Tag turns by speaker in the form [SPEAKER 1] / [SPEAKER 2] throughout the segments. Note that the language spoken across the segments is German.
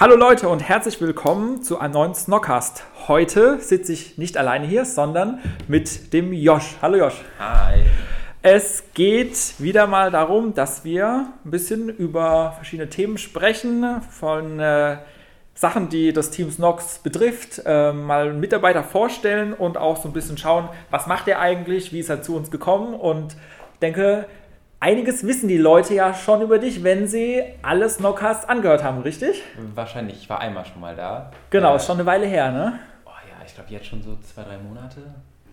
[SPEAKER 1] Hallo Leute und herzlich willkommen zu einem neuen Snockcast. Heute sitze ich nicht alleine hier, sondern mit dem Josh. Hallo Josh.
[SPEAKER 2] Hi.
[SPEAKER 1] Es geht wieder mal darum, dass wir ein bisschen über verschiedene Themen sprechen, von äh, Sachen, die das Team Snox betrifft, äh, mal Mitarbeiter vorstellen und auch so ein bisschen schauen, was macht er eigentlich, wie ist er zu uns gekommen und ich denke, einiges wissen die Leute ja schon über dich, wenn sie alle Snockcasts angehört haben, richtig?
[SPEAKER 2] Wahrscheinlich, ich war einmal schon mal da.
[SPEAKER 1] Genau,
[SPEAKER 2] Äh,
[SPEAKER 1] ist schon eine Weile her, ne?
[SPEAKER 2] Oh ja, ich glaube jetzt schon so zwei, drei Monate.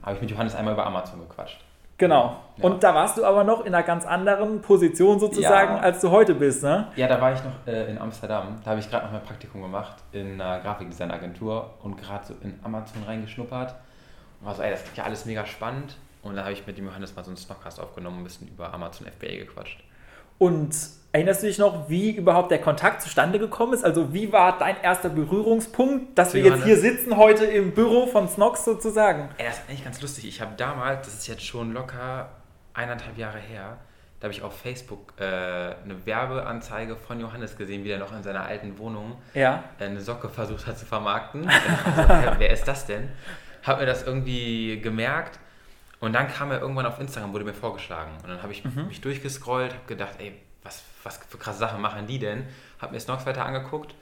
[SPEAKER 2] Habe ich mit Johannes einmal über Amazon gequatscht.
[SPEAKER 1] Genau.
[SPEAKER 2] Ja.
[SPEAKER 1] Und da warst du aber noch in einer ganz anderen Position sozusagen,
[SPEAKER 2] Ja.
[SPEAKER 1] als du heute bist, ne?
[SPEAKER 2] Ja, da war ich noch äh, in Amsterdam. Da habe ich gerade noch mein Praktikum gemacht in einer Grafikdesignagentur und gerade so in Amazon reingeschnuppert. Und war so, ey, das klingt ja alles mega spannend. Und da habe ich mit dem Johannes mal so einen Snockcast aufgenommen ein bisschen über Amazon FBA gequatscht.
[SPEAKER 1] Und erinnerst du dich noch, wie überhaupt der Kontakt zustande gekommen ist? Also wie war dein erster Berührungspunkt, dass
[SPEAKER 2] Zu
[SPEAKER 1] wir jetzt hier sitzen heute im Büro von Snox sozusagen?
[SPEAKER 2] Ey, das ist eigentlich ganz lustig. Ich habe damals, das ist jetzt schon locker eineinhalb Jahre her, da habe ich auf Facebook äh, eine Werbeanzeige von Johannes gesehen, wie er noch in seiner alten Wohnung
[SPEAKER 1] Ja.
[SPEAKER 2] eine Socke versucht hat zu vermarkten. Und ich so, hä, wer ist das denn? Hab mir das irgendwie gemerkt und dann kam er irgendwann auf Instagram, wurde mir vorgeschlagen. Und dann habe ich mich durchgescrollt, habe gedacht, ey, was, was für krasse Sachen machen die denn? Habe mir Snox weiter angeguckt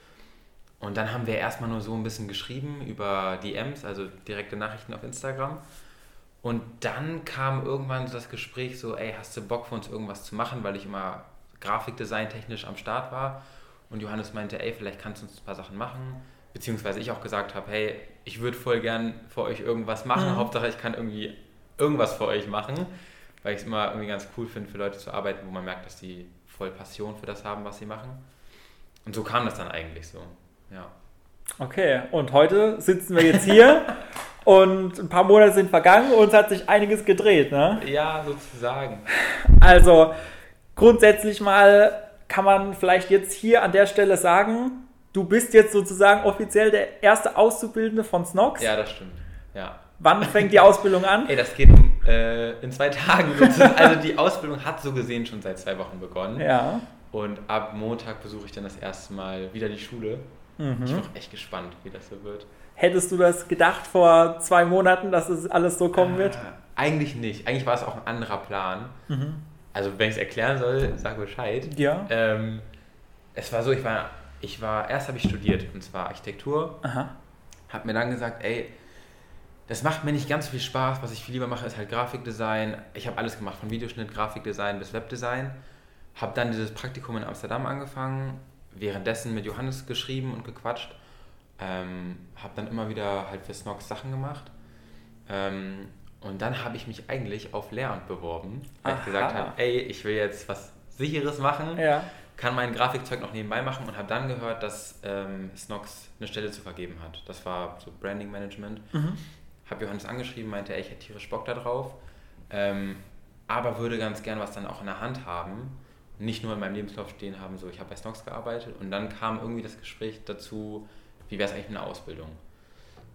[SPEAKER 2] und dann haben wir erstmal nur so ein bisschen geschrieben über DMs, also direkte Nachrichten auf Instagram. Und dann kam irgendwann so das Gespräch so, ey, hast du Bock für uns irgendwas zu machen, weil ich immer Grafikdesign technisch am Start war. Und Johannes meinte, ey, vielleicht kannst du uns ein paar Sachen machen. Beziehungsweise ich auch gesagt habe, hey, ich würde voll gern für euch irgendwas machen.
[SPEAKER 1] Mhm.
[SPEAKER 2] Hauptsache, ich kann irgendwie irgendwas für euch machen. Weil ich es immer irgendwie ganz cool finde, für Leute zu arbeiten, wo man merkt, dass die voll Passion für das haben, was sie machen. Und so kam das dann eigentlich so. Ja.
[SPEAKER 1] Okay, und heute sitzen wir jetzt hier und ein paar Monate sind vergangen und es hat sich einiges gedreht, ne?
[SPEAKER 2] Ja, sozusagen.
[SPEAKER 1] Also grundsätzlich mal kann man vielleicht jetzt hier an der Stelle sagen, du bist jetzt sozusagen offiziell der erste Auszubildende von Snox.
[SPEAKER 2] Ja, das stimmt. Ja.
[SPEAKER 1] Wann fängt die Ausbildung an?
[SPEAKER 2] Ey, das geht äh, in zwei Tagen. Also die Ausbildung hat so gesehen schon seit zwei Wochen begonnen.
[SPEAKER 1] Ja.
[SPEAKER 2] Und ab Montag besuche ich dann das erste Mal wieder die Schule.
[SPEAKER 1] Mhm.
[SPEAKER 2] Ich bin auch echt gespannt, wie das so wird.
[SPEAKER 1] Hättest du das gedacht vor zwei Monaten, dass es alles so kommen wird?
[SPEAKER 2] Äh, eigentlich nicht. Eigentlich war es auch ein anderer Plan. Also wenn ich es erklären soll, sag Bescheid.
[SPEAKER 1] Ja.
[SPEAKER 2] Ähm, es war so, ich war, ich war, erst habe ich studiert, und zwar Architektur.
[SPEAKER 1] Aha.
[SPEAKER 2] Hab mir dann gesagt, ey, das macht mir nicht ganz so viel Spaß. Was ich viel lieber mache, ist halt Grafikdesign. Ich habe alles gemacht, von Videoschnitt, Grafikdesign bis Webdesign. Habe dann dieses Praktikum in Amsterdam angefangen, währenddessen mit Johannes geschrieben und gequatscht. Ähm, habe dann immer wieder halt für Snox Sachen gemacht. Ähm, und dann habe ich mich eigentlich auf Lehramt beworben, weil
[SPEAKER 1] Aha.
[SPEAKER 2] ich gesagt habe, ey, ich will jetzt was Sicheres machen
[SPEAKER 1] Ja.
[SPEAKER 2] kann mein Grafikzeug noch nebenbei machen und habe dann gehört, dass ähm, Snox eine Stelle zu vergeben hat. Das war so Branding Management.
[SPEAKER 1] Mhm.
[SPEAKER 2] Habe Johannes angeschrieben, meinte, ey, ich hätte tierisch Bock da drauf, ähm, aber würde ganz gern was dann auch in der Hand haben. Nicht nur in meinem Lebenslauf stehen haben, so ich habe bei Snox gearbeitet. Und dann kam irgendwie das Gespräch dazu, wie wäre es eigentlich mit einer Ausbildung?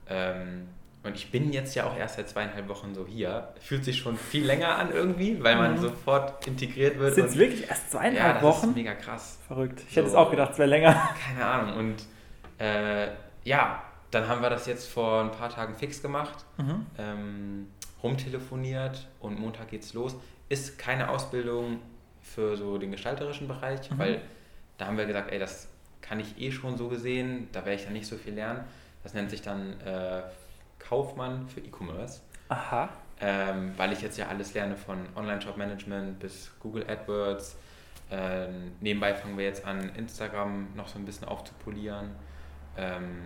[SPEAKER 2] Ähm, und ich bin jetzt ja auch erst seit zweieinhalb Wochen so hier. Fühlt sich schon viel länger an irgendwie, weil man
[SPEAKER 1] Mhm.
[SPEAKER 2] sofort integriert wird.
[SPEAKER 1] Sind es wirklich erst
[SPEAKER 2] ja,
[SPEAKER 1] zweieinhalb
[SPEAKER 2] das
[SPEAKER 1] Wochen?
[SPEAKER 2] ist mega krass.
[SPEAKER 1] Verrückt. Ich hätte es
[SPEAKER 2] So.
[SPEAKER 1] auch gedacht, es wäre länger.
[SPEAKER 2] Keine Ahnung. Und äh, ja, dann haben wir das jetzt vor ein paar Tagen fix gemacht,
[SPEAKER 1] Mhm.
[SPEAKER 2] ähm, rumtelefoniert und Montag geht's los. Ist keine Ausbildung für so den gestalterischen Bereich,
[SPEAKER 1] Mhm.
[SPEAKER 2] weil da haben wir gesagt, ey, das kann ich eh schon so gesehen, da werde ich dann nicht so viel lernen. Das nennt sich dann äh, Kaufmann für E-Commerce.
[SPEAKER 1] Aha.
[SPEAKER 2] ähm, weil ich jetzt ja alles lerne von Online-Shop-Management bis Google AdWords. Ähm, nebenbei fangen wir jetzt an, Instagram noch so ein bisschen aufzupolieren. Ähm,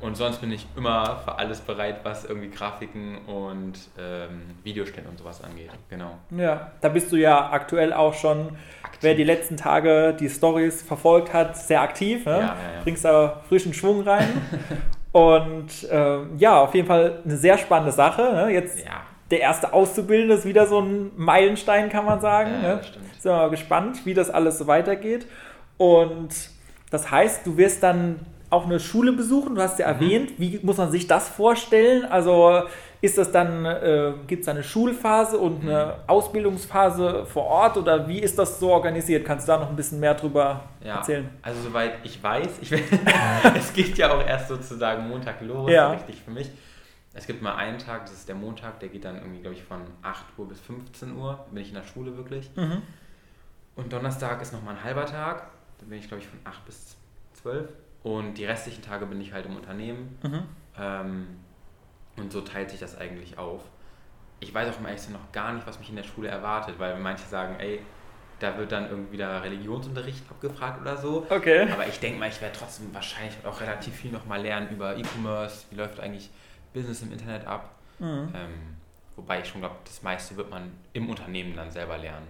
[SPEAKER 2] Und sonst bin ich immer für alles bereit, was irgendwie Grafiken und ähm, Videostände und sowas angeht. Genau.
[SPEAKER 1] Ja, da bist du ja aktuell auch schon, aktiv. wer die letzten Tage die Stories verfolgt hat, sehr aktiv. Ne? Ja, ja, ja. Bringst da frischen Schwung rein. und ähm, ja, auf jeden Fall eine sehr spannende Sache. Ne? Jetzt ja. der erste Auszubildende ist wieder so ein Meilenstein, kann man sagen. Ja, ne? stimmt. Sind wir mal gespannt, wie das alles so weitergeht. Und das heißt, du wirst dann auch eine Schule besuchen. Du hast ja mhm. erwähnt, wie muss man sich das vorstellen? Also ist das dann, äh, gibt es eine Schulphase und eine mhm. Ausbildungsphase vor Ort oder wie ist das so organisiert? Kannst du da noch ein bisschen mehr drüber ja, erzählen?
[SPEAKER 2] Also soweit ich weiß, ich es geht ja auch erst sozusagen Montag los,
[SPEAKER 1] ja.
[SPEAKER 2] richtig für mich. Es gibt mal einen Tag, das ist der Montag, der geht dann irgendwie, glaube ich, von 8 Uhr bis 15 Uhr, bin ich in der Schule wirklich. Mhm. Und Donnerstag ist nochmal ein halber Tag, da bin ich, glaube ich, von 8 bis 12 und die restlichen Tage bin ich halt im Unternehmen. Mhm. Ähm, und so teilt sich das eigentlich auf. Ich weiß auch im ehrlich noch gar nicht, was mich in der Schule erwartet, weil manche sagen, ey, da wird dann irgendwie der Religionsunterricht abgefragt oder so.
[SPEAKER 1] Okay.
[SPEAKER 2] Aber ich denke mal, ich werde trotzdem wahrscheinlich auch relativ viel nochmal lernen über E-Commerce, wie läuft eigentlich Business im Internet ab. Mhm. Ähm, wobei ich schon glaube, das meiste wird man im Unternehmen dann selber lernen.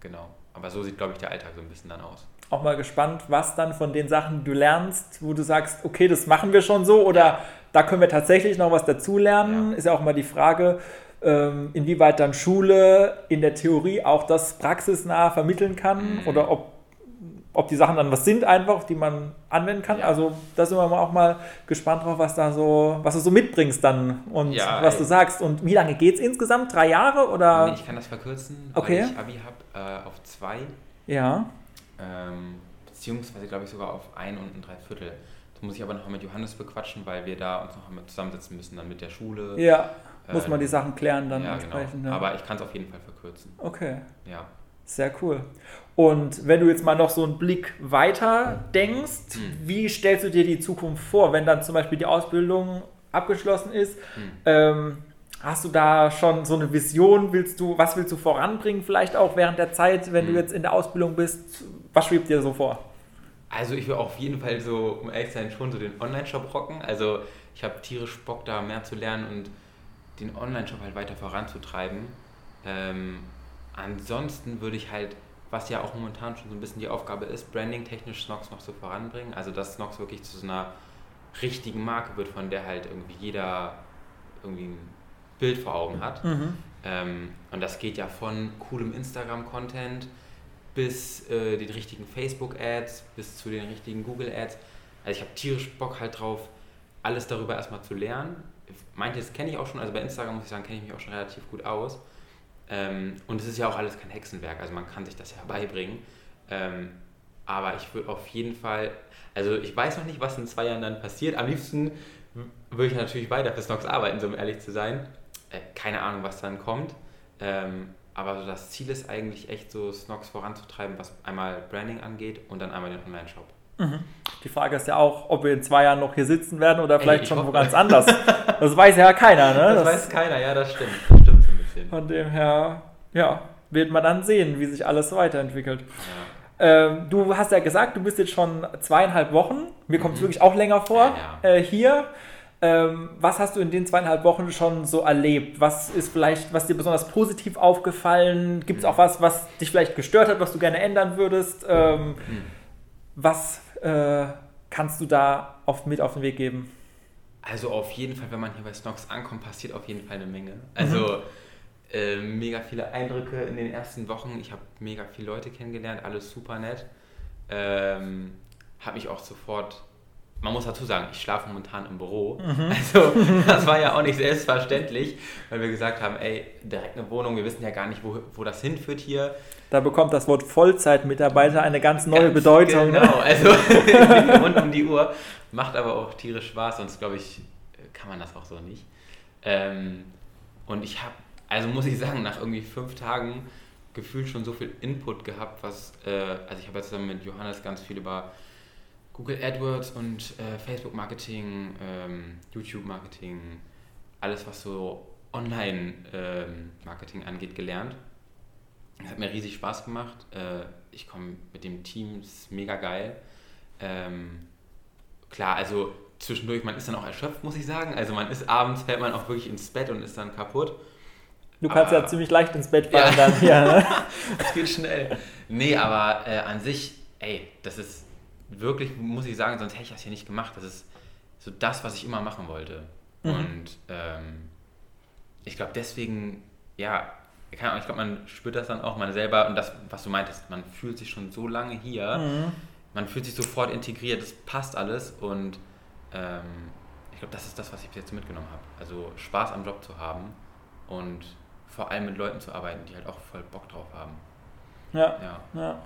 [SPEAKER 2] Genau. Aber so sieht, glaube ich, der Alltag so ein bisschen dann aus
[SPEAKER 1] auch mal gespannt, was dann von den Sachen du lernst, wo du sagst, okay, das machen wir schon so oder da können wir tatsächlich noch was dazulernen. Ja. Ist ja auch mal die Frage, ähm, inwieweit dann Schule in der Theorie auch das praxisnah vermitteln kann mhm. oder ob, ob die Sachen dann was sind einfach, die man anwenden kann. Ja. Also da sind wir auch mal gespannt drauf, was da so, was du so mitbringst dann und ja, was ey. du sagst. Und wie lange geht es insgesamt? Drei Jahre oder?
[SPEAKER 2] Nee, ich kann das verkürzen,
[SPEAKER 1] okay.
[SPEAKER 2] weil ich Abi habe äh, auf zwei.
[SPEAKER 1] Ja.
[SPEAKER 2] Ähm, beziehungsweise glaube ich sogar auf ein und ein Dreiviertel. Das muss ich aber noch mit Johannes bequatschen, weil wir da uns noch zusammensetzen müssen, dann mit der Schule.
[SPEAKER 1] Ja, ähm, muss man die Sachen klären dann
[SPEAKER 2] ja, genau. entsprechend. Genau. Ja. Aber ich kann es auf jeden Fall verkürzen.
[SPEAKER 1] Okay.
[SPEAKER 2] Ja.
[SPEAKER 1] Sehr cool. Und wenn du jetzt mal noch so einen Blick weiter denkst, mhm. wie stellst du dir die Zukunft vor, wenn dann zum Beispiel die Ausbildung abgeschlossen ist? Mhm. Ähm, Hast du da schon so eine Vision? Willst du, was willst du voranbringen, vielleicht auch während der Zeit, wenn mhm. du jetzt in der Ausbildung bist? Was schwebt dir so vor?
[SPEAKER 2] Also ich will auf jeden Fall so, um ehrlich zu sein, schon so den Online-Shop rocken. Also ich habe tierisch Bock, da mehr zu lernen und den Online-Shop halt weiter voranzutreiben. Ähm, ansonsten würde ich halt, was ja auch momentan schon so ein bisschen die Aufgabe ist, branding-technisch Snox noch so voranbringen. Also dass Snox wirklich zu so einer richtigen Marke wird, von der halt irgendwie jeder irgendwie ein Bild vor Augen hat. Mhm. Ähm, und das geht ja von coolem Instagram-Content bis äh, den richtigen Facebook-Ads, bis zu den richtigen Google-Ads. Also ich habe tierisch Bock halt drauf, alles darüber erstmal zu lernen. Manches kenne ich auch schon, also bei Instagram muss ich sagen, kenne ich mich auch schon relativ gut aus. Ähm, und es ist ja auch alles kein Hexenwerk, also man kann sich das ja beibringen. Ähm, aber ich würde auf jeden Fall, also ich weiß noch nicht, was in zwei Jahren dann passiert. Am liebsten würde ich natürlich weiter für Snox arbeiten, so um ehrlich zu sein. Äh, keine Ahnung, was dann kommt. Ähm, aber so das Ziel ist eigentlich echt so Snox voranzutreiben, was einmal Branding angeht und dann einmal den Online-Shop.
[SPEAKER 1] Mhm. Die Frage ist ja auch, ob wir in zwei Jahren noch hier sitzen werden oder vielleicht Ey, schon wo ganz anders. Das weiß ja keiner, ne?
[SPEAKER 2] Das, das, weiß keiner, ja, das stimmt. Das stimmt so ein bisschen.
[SPEAKER 1] Von dem her, ja, wird man dann sehen, wie sich alles weiterentwickelt. Ja. Ähm, du hast ja gesagt, du bist jetzt schon zweieinhalb Wochen. Mir kommt es mhm. wirklich auch länger vor ja, ja. Äh, hier. Ähm, was hast du in den zweieinhalb Wochen schon so erlebt? Was ist vielleicht, was dir besonders positiv aufgefallen? Gibt es auch was, was dich vielleicht gestört hat, was du gerne ändern würdest? Ähm, hm. Was äh, kannst du da oft mit auf den Weg geben?
[SPEAKER 2] Also auf jeden Fall, wenn man hier bei Snox ankommt, passiert auf jeden Fall eine Menge. Also mhm. äh, mega viele Eindrücke in den ersten Wochen. Ich habe mega viele Leute kennengelernt, alles super nett. Ähm, habe mich auch sofort man muss dazu sagen, ich schlafe momentan im Büro. Mhm. Also das war ja auch nicht selbstverständlich, weil wir gesagt haben, ey, direkt eine Wohnung, wir wissen ja gar nicht, wo, wo das hinführt hier.
[SPEAKER 1] Da bekommt das Wort Vollzeitmitarbeiter eine ganz neue ganz Bedeutung.
[SPEAKER 2] Ne? Genau, also rund um die Uhr. Macht aber auch tierisch Spaß, sonst glaube ich, kann man das auch so nicht. Ähm, und ich habe, also muss ich sagen, nach irgendwie fünf Tagen gefühlt schon so viel Input gehabt, was, äh, also ich habe jetzt zusammen mit Johannes ganz viel über Google AdWords und äh, Facebook Marketing, ähm, YouTube Marketing, alles was so Online ähm, Marketing angeht, gelernt. Das hat mir riesig Spaß gemacht. Äh, ich komme mit dem Team, ist mega geil. Ähm, klar, also zwischendurch, man ist dann auch erschöpft, muss ich sagen. Also man ist abends, fällt man auch wirklich ins Bett und ist dann kaputt.
[SPEAKER 1] Du kannst aber, ja ziemlich leicht ins Bett fallen ja. dann hier. Ne?
[SPEAKER 2] das geht schnell. Nee, aber äh, an sich, ey, das ist wirklich, muss ich sagen, sonst hätte ich das hier nicht gemacht. Das ist so das, was ich immer machen wollte. Mhm. Und ähm, ich glaube, deswegen, ja, ich glaube, man spürt das dann auch man selber und das, was du meintest, man fühlt sich schon so lange hier, mhm. man fühlt sich sofort integriert, das passt alles und ähm, ich glaube, das ist das, was ich bis jetzt mitgenommen habe. Also Spaß am Job zu haben und vor allem mit Leuten zu arbeiten, die halt auch voll Bock drauf haben.
[SPEAKER 1] Ja. ja. ja.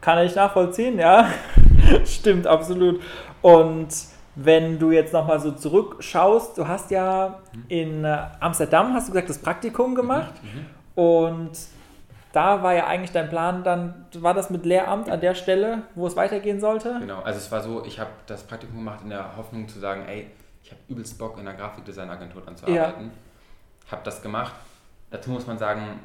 [SPEAKER 1] Kann ich nachvollziehen, ja. Stimmt, absolut. Und wenn du jetzt nochmal so zurückschaust, du hast ja mhm. in äh, Amsterdam, hast du gesagt, das Praktikum gemacht. Mhm. mhm. Und da war ja eigentlich dein Plan, dann war das mit Lehramt an der Stelle, wo es weitergehen sollte?
[SPEAKER 2] Genau, also es war so, ich habe das Praktikum gemacht in der Hoffnung zu sagen, ey, ich habe übelst Bock in einer Grafikdesignagentur anzuarbeiten. Ja. Habe das gemacht. Dazu muss man sagen,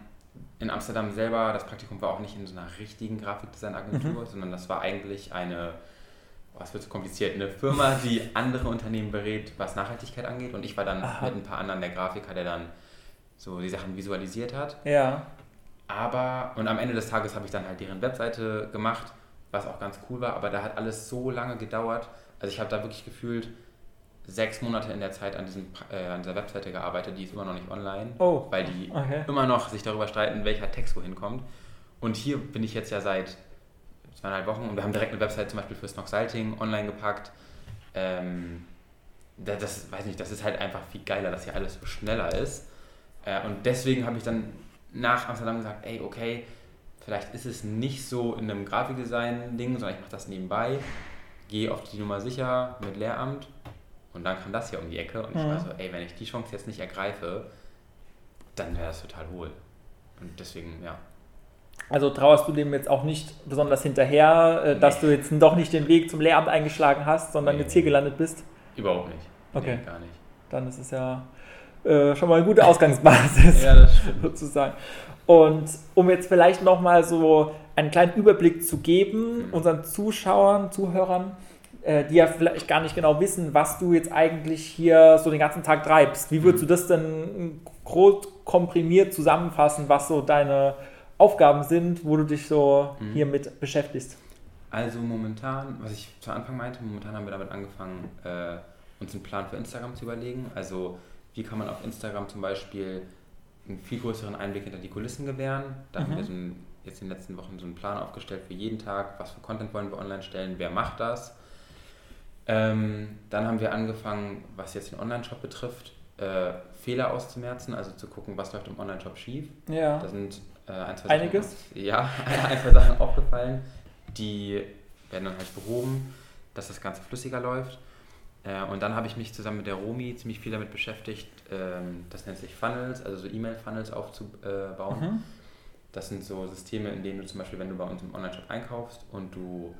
[SPEAKER 2] in Amsterdam selber, das Praktikum war auch nicht in so einer richtigen Grafikdesignagentur, mhm. sondern das war eigentlich eine, was wird so kompliziert, eine Firma, die andere Unternehmen berät, was Nachhaltigkeit angeht. Und ich war dann Aha. mit ein paar anderen der Grafiker, der dann so die Sachen visualisiert hat.
[SPEAKER 1] Ja.
[SPEAKER 2] Aber, und am Ende des Tages habe ich dann halt deren Webseite gemacht, was auch ganz cool war, aber da hat alles so lange gedauert. Also ich habe da wirklich gefühlt, sechs Monate in der Zeit an, diesem, äh, an dieser Webseite gearbeitet, die ist immer noch nicht online,
[SPEAKER 1] oh.
[SPEAKER 2] weil die
[SPEAKER 1] okay.
[SPEAKER 2] immer noch sich darüber streiten, welcher Text wohin kommt. Und hier bin ich jetzt ja seit zweieinhalb Wochen und wir haben direkt eine Webseite zum Beispiel für Snox Salting online gepackt. Ähm, das, das, weiß nicht, das ist halt einfach viel geiler, dass hier alles so schneller ist. Äh, und deswegen habe ich dann nach Amsterdam gesagt, ey, okay, vielleicht ist es nicht so in einem Grafikdesign-Ding, sondern ich mache das nebenbei, gehe auf die Nummer sicher mit Lehramt und dann kam das hier um die Ecke und ich war so, ey, wenn ich die Chance jetzt nicht ergreife, dann wäre das total hohl. Und deswegen, ja.
[SPEAKER 1] Also trauerst du dem jetzt auch nicht besonders hinterher, äh, dass nee. du jetzt doch nicht den Weg zum Lehramt eingeschlagen hast, sondern nee. jetzt hier gelandet bist?
[SPEAKER 2] Überhaupt nicht.
[SPEAKER 1] Okay.
[SPEAKER 2] Nee, gar nicht.
[SPEAKER 1] Dann ist es ja äh, schon mal eine gute Ausgangsbasis,
[SPEAKER 2] ja,
[SPEAKER 1] sozusagen. Und um jetzt vielleicht nochmal so einen kleinen Überblick zu geben, mhm. unseren Zuschauern, Zuhörern, die ja vielleicht gar nicht genau wissen, was du jetzt eigentlich hier so den ganzen Tag treibst. Wie würdest du das denn groß komprimiert zusammenfassen, was so deine Aufgaben sind, wo du dich so mhm. hiermit beschäftigst?
[SPEAKER 2] Also momentan, was ich zu Anfang meinte, momentan haben wir damit angefangen, äh, uns einen Plan für Instagram zu überlegen. Also wie kann man auf Instagram zum Beispiel einen viel größeren Einblick hinter die Kulissen gewähren. Da mhm. haben wir mhm. so einen, jetzt in den letzten Wochen so einen Plan aufgestellt für jeden Tag, was für Content wollen wir online stellen, wer macht das ähm, dann haben wir angefangen, was jetzt den Online-Shop betrifft, äh, Fehler auszumerzen, also zu gucken, was läuft im Online-Shop schief.
[SPEAKER 1] Ja.
[SPEAKER 2] Da sind äh, ein, zwei
[SPEAKER 1] Einiges?
[SPEAKER 2] Sachen, ja, ein, zwei Sachen aufgefallen. Die werden dann halt behoben, dass das Ganze flüssiger läuft. Äh, und dann habe ich mich zusammen mit der Romi ziemlich viel damit beschäftigt, ähm, das nennt sich Funnels, also so E-Mail-Funnels aufzubauen. Mhm. Das sind so Systeme, in denen du zum Beispiel, wenn du bei uns im Online-Shop einkaufst und du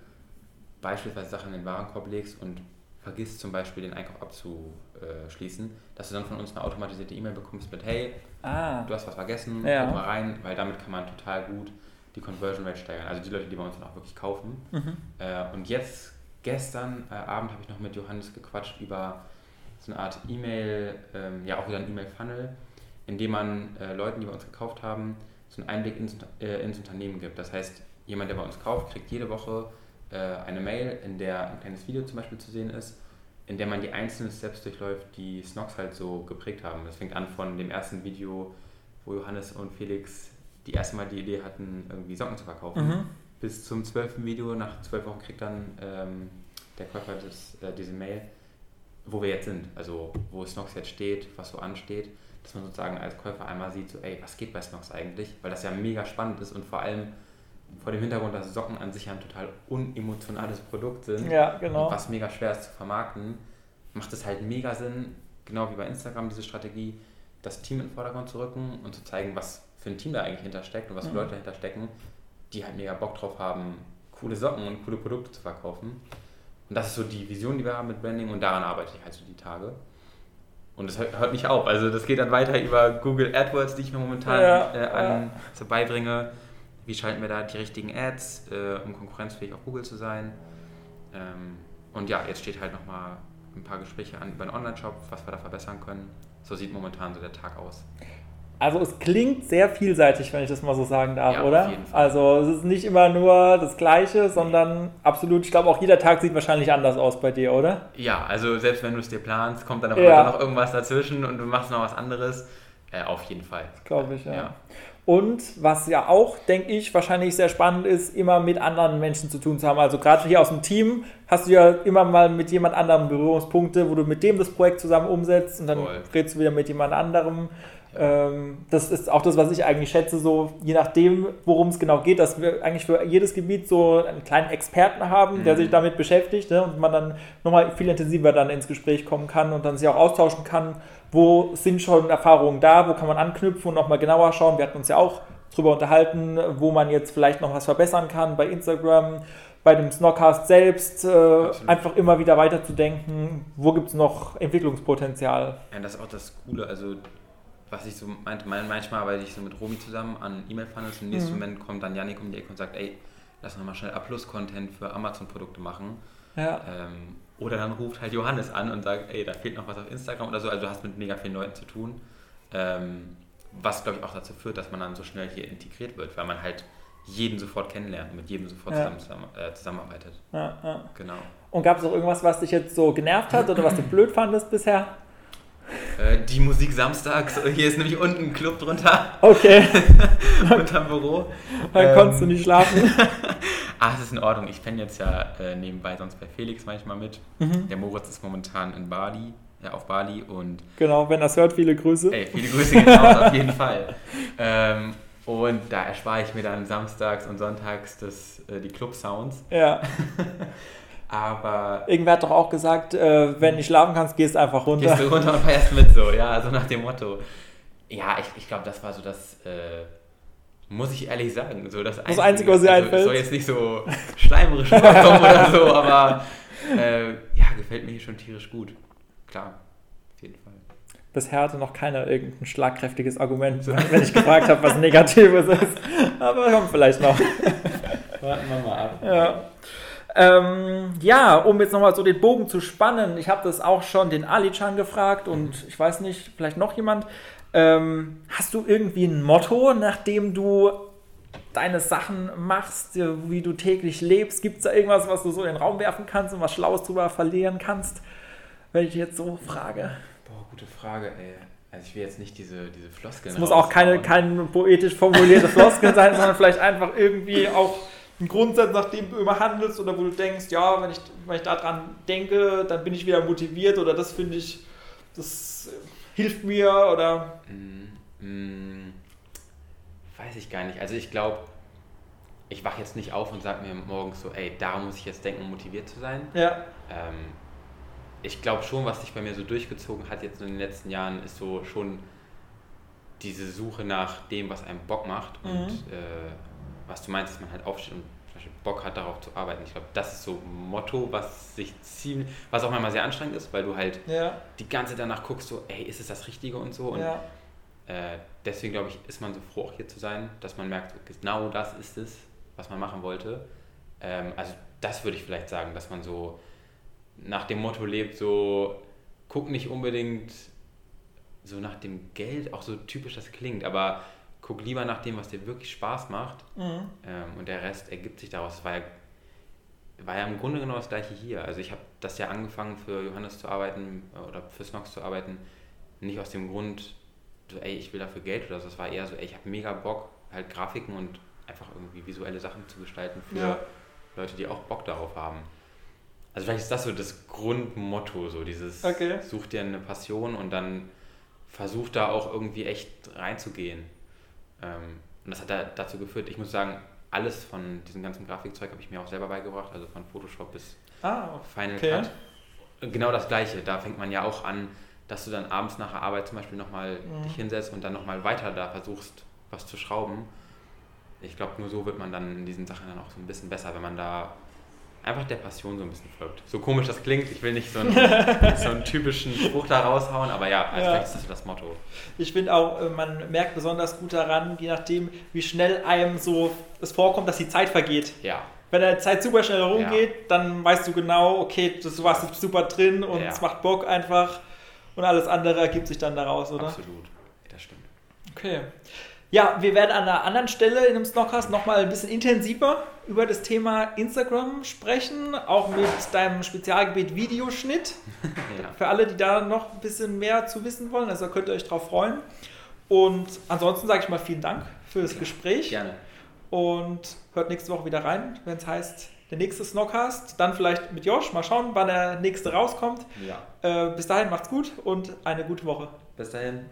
[SPEAKER 2] beispielsweise Sachen in den Warenkorb legst und vergisst zum Beispiel den Einkauf abzuschließen, dass du dann von uns eine automatisierte E-Mail bekommst mit Hey, ah. du hast was vergessen, ja. guck mal rein, weil damit kann man total gut die Conversion Rate steigern. Also die Leute, die bei uns dann auch wirklich kaufen. Mhm. Äh, und jetzt, gestern äh, Abend, habe ich noch mit Johannes gequatscht über so eine Art E-Mail, ähm, ja auch wieder ein E-Mail-Funnel, in dem man äh, Leuten, die bei uns gekauft haben, so einen Einblick ins, ins Unternehmen gibt. Das heißt, jemand, der bei uns kauft, kriegt jede Woche äh, eine Mail, in der ein kleines Video zum Beispiel zu sehen ist, in der man die einzelnen Steps durchläuft, die Snox halt so geprägt haben. Das fängt an von dem ersten Video, wo Johannes und Felix die erste Mal die Idee hatten, irgendwie Socken zu verkaufen, mhm. bis zum zwölften Video. Nach zwölf Wochen kriegt dann ähm, der Käufer das, äh, diese Mail, wo wir jetzt sind, also wo Snox jetzt steht, was so ansteht, dass man sozusagen als Käufer einmal sieht, so ey, was geht bei Snox eigentlich, weil das ja mega spannend ist und vor allem vor dem Hintergrund, dass Socken an sich ja ein total unemotionales Produkt sind,
[SPEAKER 1] ja, genau.
[SPEAKER 2] was mega schwer ist zu vermarkten, macht es halt mega Sinn, genau wie bei Instagram, diese Strategie, das Team in den Vordergrund zu rücken und zu zeigen, was für ein Team da eigentlich hintersteckt und was für mhm. Leute dahinter stecken, die halt mega Bock drauf haben, coole Socken und coole Produkte zu verkaufen. Und das ist so die Vision, die wir haben mit Branding und daran arbeite ich halt so die Tage. Und das hört nicht auf. Also das geht dann weiter über Google AdWords, die ich mir momentan ja, äh, an, ja. so beibringe wie schalten wir da die richtigen Ads, äh, um konkurrenzfähig auf Google zu sein. Ähm, und ja, jetzt steht halt nochmal ein paar Gespräche an über den Online-Shop, was wir da verbessern können. So sieht momentan so der Tag aus.
[SPEAKER 1] Also es klingt sehr vielseitig, wenn ich das mal so sagen darf,
[SPEAKER 2] Ja,
[SPEAKER 1] oder?
[SPEAKER 2] auf jeden Fall.
[SPEAKER 1] Also es ist nicht immer nur das Gleiche, sondern absolut, ich glaube auch jeder Tag sieht wahrscheinlich anders aus bei dir, oder?
[SPEAKER 2] Ja, also selbst wenn du es dir planst, kommt dann auch
[SPEAKER 1] Ja.
[SPEAKER 2] noch irgendwas dazwischen und du machst noch was anderes. Äh, auf jeden Fall.
[SPEAKER 1] Glaube ich, ja.
[SPEAKER 2] Ja.
[SPEAKER 1] Und was ja auch, denke ich, wahrscheinlich sehr spannend ist, immer mit anderen Menschen zu tun zu haben. Also gerade hier aus dem Team hast du ja immer mal mit jemand anderem Berührungspunkte, wo du mit dem das Projekt zusammen umsetzt und dann
[SPEAKER 2] Voll.
[SPEAKER 1] redest du wieder mit jemand anderem. Ähm, das ist auch das, was ich eigentlich schätze, so je nachdem, worum es genau geht, dass wir eigentlich für jedes Gebiet so einen kleinen Experten haben, der
[SPEAKER 2] Mhm.
[SPEAKER 1] sich damit beschäftigt ne, und man dann nochmal viel intensiver dann ins Gespräch kommen kann und dann sich auch austauschen kann, wo sind schon Erfahrungen da, wo kann man anknüpfen und nochmal genauer schauen. Wir hatten uns ja auch drüber unterhalten, wo man jetzt vielleicht noch was verbessern kann bei Instagram, bei dem Snockcast selbst, äh, einfach immer wieder weiterzudenken, wo gibt es noch Entwicklungspotenzial.
[SPEAKER 2] Ja, das ist auch das Coole, also was ich so meinte, mein- manchmal arbeite ich so mit Romy zusammen an E-Mail-Funnels und im nächsten
[SPEAKER 1] Mhm.
[SPEAKER 2] Moment kommt dann Janik um die Ecke und sagt, ey, lass uns mal schnell A-Plus-Content für Amazon-Produkte machen.
[SPEAKER 1] Ja.
[SPEAKER 2] Ähm, oder dann ruft halt Johannes an und sagt, ey, da fehlt noch was auf Instagram oder so. Also du hast mit mega vielen Leuten zu tun. Ähm, was, glaube ich, auch dazu führt, dass man dann so schnell hier integriert wird, weil man halt jeden sofort kennenlernt und mit jedem sofort
[SPEAKER 1] Ja.
[SPEAKER 2] zusammen, äh, zusammenarbeitet.
[SPEAKER 1] Ja, ja.
[SPEAKER 2] Genau.
[SPEAKER 1] Und gab es auch irgendwas, was dich jetzt so genervt hat oder was du blöd fandest bisher?
[SPEAKER 2] Äh, die Musik samstags, hier ist nämlich unten ein Club drunter,
[SPEAKER 1] Okay,
[SPEAKER 2] unterm Büro.
[SPEAKER 1] dann
[SPEAKER 2] Ähm,
[SPEAKER 1] konntest du nicht schlafen.
[SPEAKER 2] Ah, es ist in Ordnung. Ich penne jetzt ja äh, nebenbei sonst bei Felix manchmal mit.
[SPEAKER 1] Mhm.
[SPEAKER 2] Der Moritz ist momentan in Bali, ja, auf Bali und
[SPEAKER 1] Genau, wenn das hört, viele Grüße.
[SPEAKER 2] ey, viele Grüße gehen raus, auf jeden Fall. Ähm, und da erspare ich mir dann samstags und sonntags das, äh, die Club-Sounds.
[SPEAKER 1] Ja,
[SPEAKER 2] Aber
[SPEAKER 1] irgendwer hat doch auch gesagt, äh, wenn du nicht schlafen kannst, gehst einfach runter.
[SPEAKER 2] gehst du runter und feierst mit so, ja, so nach dem Motto. Ja, ich, ich glaube, das war so das, äh, muss ich ehrlich sagen, so das,
[SPEAKER 1] Das Einzige, was dir
[SPEAKER 2] also,
[SPEAKER 1] einfällt.
[SPEAKER 2] Es soll jetzt nicht so schleimerisch rüberkommen oder so, aber äh, ja, gefällt mir hier schon tierisch gut. Klar, auf jeden Fall.
[SPEAKER 1] Bisher hatte noch keiner irgendein schlagkräftiges Argument, wenn ich gefragt habe, was Negatives ist. Aber kommt vielleicht noch.
[SPEAKER 2] Warten wir mal ab.
[SPEAKER 1] Ja. Ähm, ja, um jetzt nochmal so den Bogen zu spannen, ich habe das auch schon den Ali-Chan gefragt und ich weiß nicht, vielleicht noch jemand. Ähm, hast du irgendwie ein Motto, nachdem du deine Sachen machst, äh, wie du täglich lebst? Gibt es da irgendwas, was du so in den Raum werfen kannst und was Schlaues drüber verlieren kannst? Wenn ich jetzt so frage.
[SPEAKER 2] Boah, gute Frage, ey. Also ich will jetzt nicht diese, diese Floskeln
[SPEAKER 1] Es muss auch keine,
[SPEAKER 2] raushauen.
[SPEAKER 1] kein poetisch formulierte Floskel sein, sondern vielleicht einfach irgendwie auch ein Grundsatz, nach dem du immer handelst oder wo du denkst, ja, wenn ich, wenn ich daran denke, dann bin ich wieder motiviert oder das finde ich, das äh, hilft mir oder
[SPEAKER 2] Mm, mm, weiß ich gar nicht. Also ich glaube, ich wache jetzt nicht auf und sage mir morgens so, ey, daran muss ich jetzt denken, um motiviert zu sein.
[SPEAKER 1] ja,
[SPEAKER 2] Ähm, ich glaube schon, was sich bei mir so durchgezogen hat jetzt in den letzten Jahren, ist so schon diese Suche nach dem, was einem Bock macht und
[SPEAKER 1] Mhm.
[SPEAKER 2] äh, was du meinst, dass man halt aufsteht und zum Beispiel Bock hat, darauf zu arbeiten. Ich glaube, das ist so ein Motto, was sich ziemlich, was auch manchmal sehr anstrengend ist, weil du halt
[SPEAKER 1] ja,
[SPEAKER 2] die ganze Zeit danach guckst, so, ey, ist es das Richtige und so. Und
[SPEAKER 1] ja,
[SPEAKER 2] äh, deswegen glaube ich, ist man so froh, auch hier zu sein, dass man merkt, genau das ist es, was man machen wollte. Ähm, also das würde ich vielleicht sagen, dass man so nach dem Motto lebt, so guck nicht unbedingt so nach dem Geld, auch so typisch das klingt, aber guck lieber nach dem, was dir wirklich Spaß macht
[SPEAKER 1] mhm.
[SPEAKER 2] ähm, und der Rest ergibt sich daraus. Es war ja, war ja im Grunde genau das gleiche hier. Also ich habe das ja angefangen für Johannes zu arbeiten äh, oder für Snox zu arbeiten, nicht aus dem Grund, so ey, ich will dafür Geld oder so. Es war eher so, ey, ich habe mega Bock, halt Grafiken und einfach irgendwie visuelle Sachen zu gestalten für
[SPEAKER 1] Ja.
[SPEAKER 2] Leute, die auch Bock darauf haben. Also vielleicht ist das so das Grundmotto, so dieses
[SPEAKER 1] Okay.
[SPEAKER 2] such dir eine Passion und dann versuch da auch irgendwie echt reinzugehen. Ähm, und das hat da, dazu geführt, ich muss sagen, alles von diesem ganzen Grafikzeug habe ich mir auch selber beigebracht, also von Photoshop bis
[SPEAKER 1] Ah,
[SPEAKER 2] Final
[SPEAKER 1] Okay.
[SPEAKER 2] Cut. Genau das gleiche, da fängt man ja auch an, dass du dann abends nach der Arbeit zum Beispiel nochmal
[SPEAKER 1] Mhm.
[SPEAKER 2] dich hinsetzt und dann nochmal weiter da versuchst, was zu schrauben. Ich glaube, nur so wird man dann in diesen Sachen dann auch so ein bisschen besser, wenn man da einfach der Passion so ein bisschen folgt. So komisch das klingt, ich will nicht so einen, so einen typischen Spruch da raushauen, aber ja, also
[SPEAKER 1] Ja.
[SPEAKER 2] ist das so das Motto.
[SPEAKER 1] Ich finde auch, äh, man merkt besonders gut daran, je nachdem, wie schnell einem so es vorkommt, dass die Zeit vergeht.
[SPEAKER 2] Ja,
[SPEAKER 1] wenn der Zeit super schnell rumgeht, ja. dann weißt du genau, okay, du warst super drin und ja. es macht Bock einfach und alles andere ergibt sich dann daraus, oder?
[SPEAKER 2] Absolut, das stimmt.
[SPEAKER 1] Okay. Ja, wir werden an einer anderen Stelle in dem Snockcast nochmal ein bisschen intensiver über das Thema Instagram sprechen, auch mit deinem Spezialgebiet Videoschnitt. ja. Für alle, die da noch ein bisschen mehr zu wissen wollen, also könnt ihr euch darauf freuen. Und ansonsten sage ich mal vielen Dank für das ja, Gespräch.
[SPEAKER 2] Gerne.
[SPEAKER 1] Und hört nächste Woche wieder rein, wenn es heißt, der nächste Snockcast. Dann vielleicht mit Josh. Mal schauen, wann der nächste rauskommt.
[SPEAKER 2] Ja.
[SPEAKER 1] Äh, bis dahin macht's gut und eine gute Woche.
[SPEAKER 2] Bis dahin.